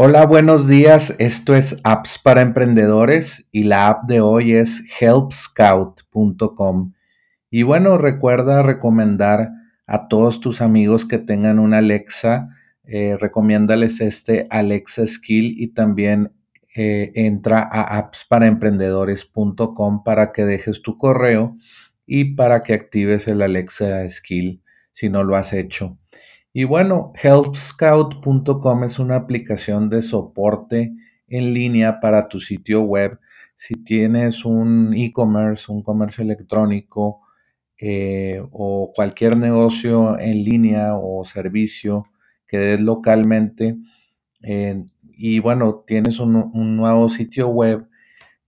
Hola, buenos días. Esto es Apps para Emprendedores y la app de hoy es helpscout.com. Y bueno, recuerda recomendar a todos tus amigos que tengan una Alexa, eh, recomiéndales este Alexa Skill y también eh, entra a appsparaemprendedores.com para que dejes tu correo y para que actives el Alexa Skill si no lo has hecho. Y bueno, helpscout.com es una aplicación de soporte en línea para tu sitio web. Si tienes un e-commerce, un comercio electrónico eh, o cualquier negocio en línea o servicio que des localmente eh, y bueno, tienes un, nuevo sitio web,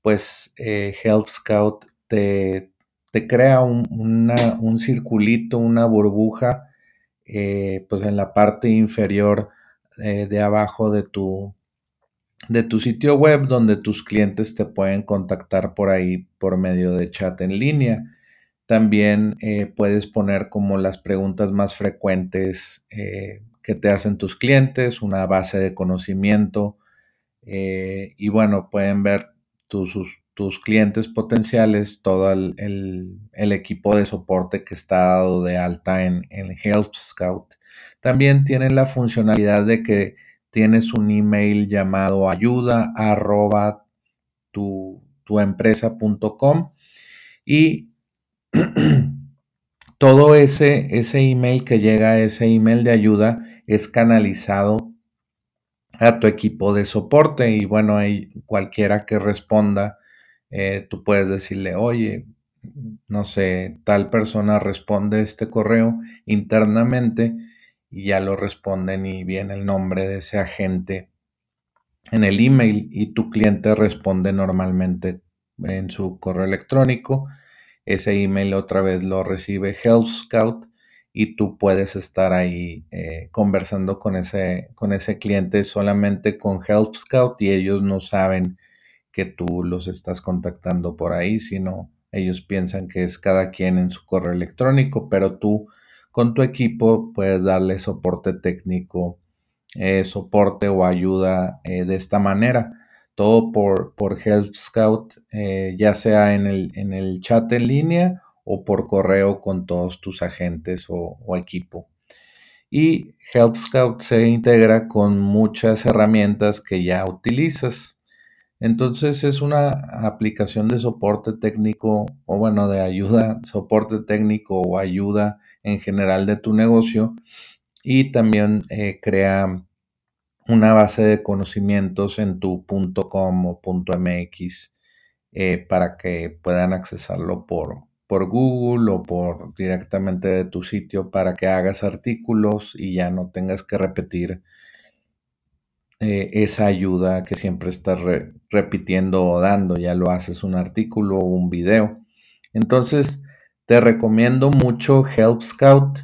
pues eh, HelpScout te, te crea un, un circulito, una burbuja eh, pues en la parte inferior eh, de abajo de tu, de tu sitio web donde tus clientes te pueden contactar por ahí por medio de chat en línea. También eh, puedes poner como las preguntas más frecuentes que te hacen tus clientes, una base de conocimiento y bueno, pueden ver tus, tus clientes potenciales, todo el, equipo de soporte que está dado de alta en, en Help Scout. También tienen la funcionalidad de que tienes un email llamado ayuda arroba tu, empresa.com y todo ese, ese email que llega, ese email de ayuda, es canalizado a tu equipo de soporte y bueno, hay cualquiera que responda eh, tú puedes decirle, oye, no sé, tal persona responde este correo internamente y ya lo responden y viene el nombre de ese agente en el email y tu cliente responde normalmente en su correo electrónico. Ese email otra vez lo recibe Help Scout y tú puedes estar ahí eh, conversando con ese, con ese cliente solamente con Help Scout y ellos no saben que tú los estás contactando por ahí, sino ellos piensan que es cada quien en su correo electrónico, pero tú con tu equipo puedes darle soporte técnico, eh, soporte o ayuda eh, de esta manera. Todo por, por Help Scout, eh, ya sea en el, en el, chat en línea o por correo con todos tus agentes o, o equipo. Y Help Scout se integra con muchas herramientas que ya utilizas. Entonces es una aplicación de soporte técnico o bueno, de ayuda, soporte técnico o ayuda en general de tu negocio y también eh, crea una base de conocimientos en tu .com o .mx eh, para que puedan accesarlo por, por Google o por directamente de tu sitio para que hagas artículos y ya no tengas que repetir eh, esa ayuda que siempre estás repitiendo o dando, ya lo haces un artículo o un video. Entonces, te recomiendo mucho Help Scout.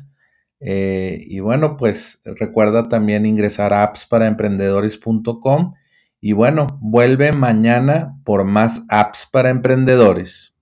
Eh, y bueno, pues recuerda también ingresar a appsparaemprendedores.com. Y bueno, vuelve mañana por más apps para emprendedores.